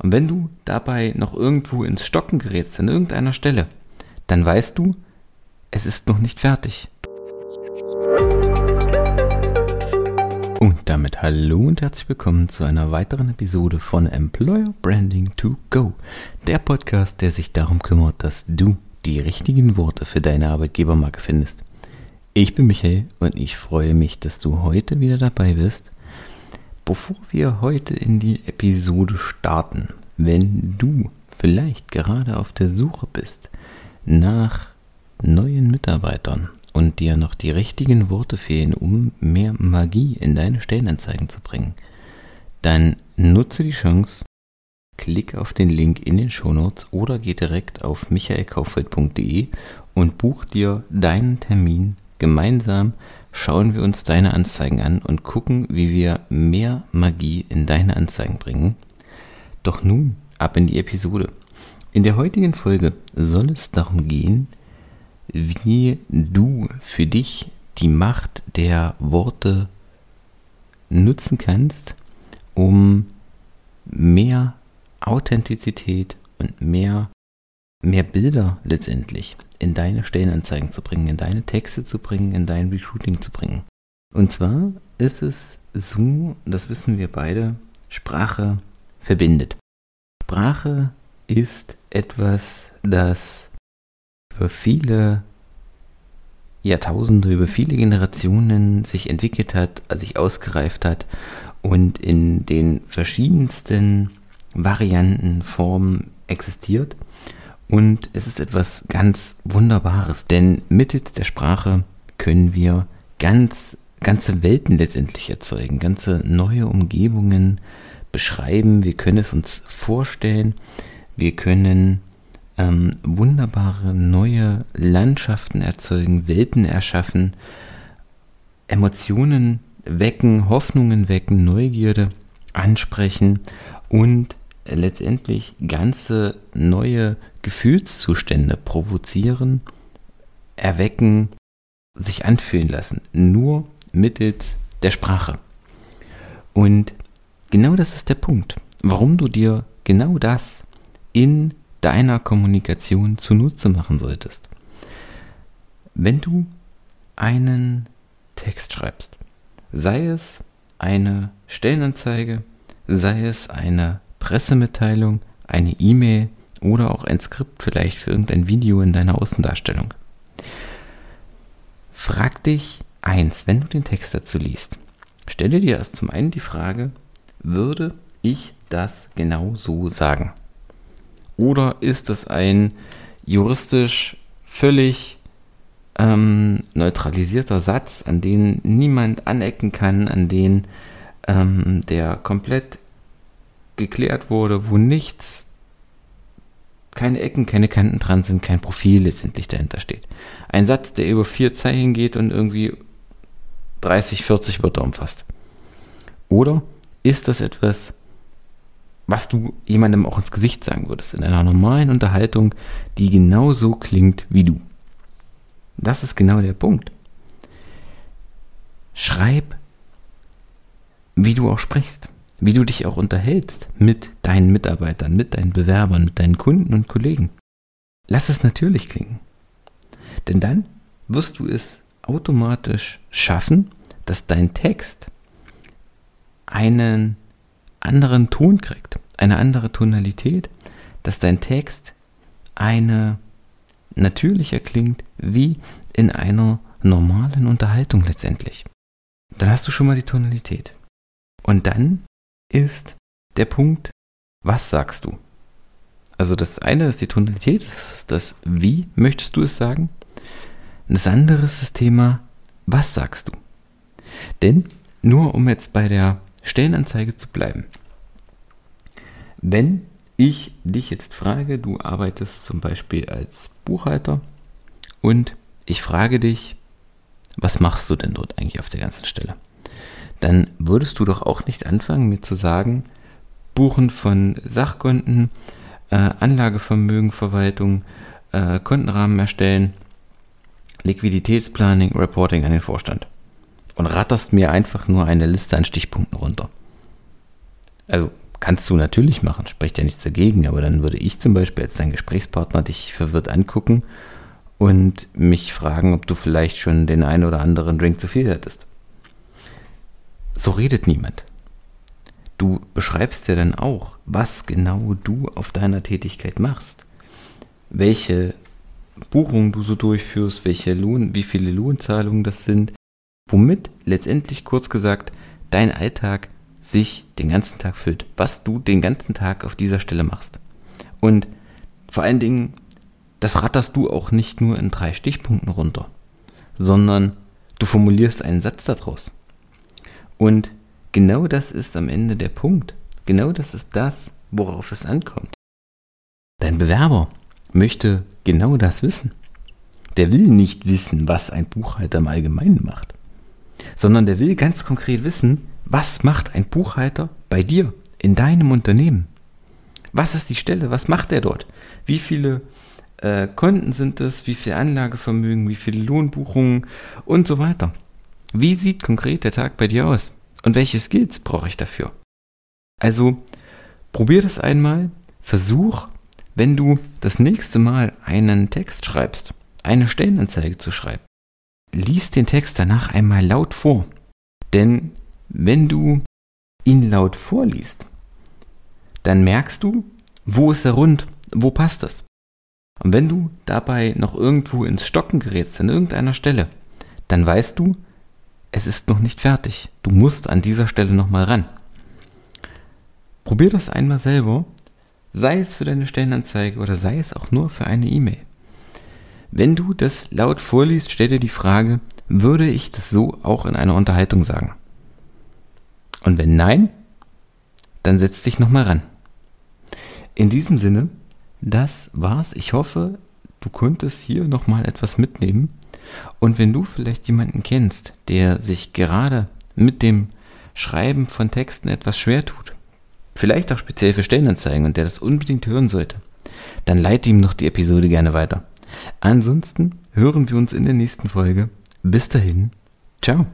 Und wenn du dabei noch irgendwo ins Stocken gerätst, an irgendeiner Stelle, dann weißt du, es ist noch nicht fertig. Und damit hallo und herzlich willkommen zu einer weiteren Episode von Employer Branding to Go, der Podcast, der sich darum kümmert, dass du die richtigen Worte für deine Arbeitgebermarke findest. Ich bin Michael und ich freue mich, dass du heute wieder dabei bist Bevor wir heute in die Episode starten, wenn du vielleicht gerade auf der Suche bist nach neuen Mitarbeitern und dir noch die richtigen Worte fehlen, um mehr Magie in deine Stellenanzeigen zu bringen, dann nutze die Chance, klick auf den Link in den Shownotes oder geh direkt auf michaelkaufeld.de und buch dir deinen Termin gemeinsam schauen wir uns deine Anzeigen an und gucken, wie wir mehr Magie in deine Anzeigen bringen. Doch nun ab in die Episode. In der heutigen Folge soll es darum gehen, wie du für dich die Macht der Worte nutzen kannst, um mehr Authentizität und mehr, mehr Bilder letztendlich in deine Stellenanzeigen zu bringen, in deine Texte zu bringen, in dein Recruiting zu bringen. Und zwar ist es so, das wissen wir beide, Sprache verbindet. Sprache ist etwas, das über viele Jahrtausende, über viele Generationen sich entwickelt hat, sich ausgereift hat und in den verschiedensten Varianten, Formen existiert und es ist etwas ganz Wunderbares, denn mittels der Sprache können wir ganz, ganze Welten letztendlich erzeugen, ganze neue Umgebungen beschreiben. Wir können es uns vorstellen. Wir können ähm, wunderbare neue Landschaften erzeugen, Welten erschaffen, Emotionen wecken, Hoffnungen wecken, Neugierde ansprechen und letztendlich ganze neue Gefühlszustände provozieren, erwecken, sich anfühlen lassen. Nur mittels der Sprache. Und genau das ist der Punkt, warum du dir genau das in deiner Kommunikation zunutze machen solltest. Wenn du einen Text schreibst, sei es eine Stellenanzeige, sei es eine Pressemitteilung, eine E-Mail oder auch ein Skript vielleicht für irgendein Video in deiner Außendarstellung. Frag dich eins, wenn du den Text dazu liest. Stelle dir erst zum einen die Frage, würde ich das genau so sagen? Oder ist das ein juristisch völlig ähm, neutralisierter Satz, an den niemand anecken kann, an den ähm, der komplett geklärt wurde, wo nichts, keine Ecken, keine Kanten dran sind, kein Profil letztendlich dahinter steht. Ein Satz, der über vier Zeichen geht und irgendwie 30, 40 Wörter umfasst. Oder ist das etwas, was du jemandem auch ins Gesicht sagen würdest, in einer normalen Unterhaltung, die genauso klingt wie du? Das ist genau der Punkt. Schreib, wie du auch sprichst wie du dich auch unterhältst mit deinen Mitarbeitern, mit deinen Bewerbern, mit deinen Kunden und Kollegen. Lass es natürlich klingen. Denn dann wirst du es automatisch schaffen, dass dein Text einen anderen Ton kriegt, eine andere Tonalität, dass dein Text eine natürlicher klingt wie in einer normalen Unterhaltung letztendlich. Dann hast du schon mal die Tonalität. Und dann ist der Punkt, was sagst du? Also das eine ist die Tonalität, das ist das Wie möchtest du es sagen? Das andere ist das Thema, was sagst du? Denn nur um jetzt bei der Stellenanzeige zu bleiben, wenn ich dich jetzt frage, du arbeitest zum Beispiel als Buchhalter und ich frage dich, was machst du denn dort eigentlich auf der ganzen Stelle? Dann würdest du doch auch nicht anfangen, mir zu sagen, Buchen von Sachkonten, äh, Anlagevermögenverwaltung, äh, Kontenrahmen erstellen, Liquiditätsplanning, Reporting an den Vorstand. Und ratterst mir einfach nur eine Liste an Stichpunkten runter. Also kannst du natürlich machen, spricht ja nichts dagegen, aber dann würde ich zum Beispiel als dein Gesprächspartner dich verwirrt angucken und mich fragen, ob du vielleicht schon den einen oder anderen Drink zu viel hattest. So redet niemand. Du beschreibst ja dann auch, was genau du auf deiner Tätigkeit machst. Welche Buchungen du so durchführst, welche Lohn, wie viele Lohnzahlungen das sind, womit letztendlich kurz gesagt dein Alltag sich den ganzen Tag füllt, was du den ganzen Tag auf dieser Stelle machst. Und vor allen Dingen, das ratterst du auch nicht nur in drei Stichpunkten runter, sondern du formulierst einen Satz daraus. Und genau das ist am Ende der Punkt. Genau das ist das, worauf es ankommt. Dein Bewerber möchte genau das wissen. Der will nicht wissen, was ein Buchhalter im Allgemeinen macht, sondern der will ganz konkret wissen, was macht ein Buchhalter bei dir, in deinem Unternehmen? Was ist die Stelle? Was macht er dort? Wie viele äh, Konten sind es? Wie viel Anlagevermögen? Wie viele Lohnbuchungen? Und so weiter. Wie sieht konkret der Tag bei dir aus? Und welche Skills brauche ich dafür? Also, probier das einmal. Versuch, wenn du das nächste Mal einen Text schreibst, eine Stellenanzeige zu schreiben. Lies den Text danach einmal laut vor. Denn wenn du ihn laut vorliest, dann merkst du, wo ist er rund, wo passt es. Und wenn du dabei noch irgendwo ins Stocken gerätst, an irgendeiner Stelle, dann weißt du, es ist noch nicht fertig. Du musst an dieser Stelle nochmal ran. Probier das einmal selber, sei es für deine Stellenanzeige oder sei es auch nur für eine E-Mail. Wenn du das laut vorliest, stell dir die Frage, würde ich das so auch in einer Unterhaltung sagen? Und wenn nein, dann setz dich nochmal ran. In diesem Sinne, das war's. Ich hoffe, du konntest hier nochmal etwas mitnehmen. Und wenn du vielleicht jemanden kennst, der sich gerade mit dem Schreiben von Texten etwas schwer tut, vielleicht auch speziell für Stellenanzeigen und der das unbedingt hören sollte, dann leite ihm noch die Episode gerne weiter. Ansonsten hören wir uns in der nächsten Folge. Bis dahin, ciao.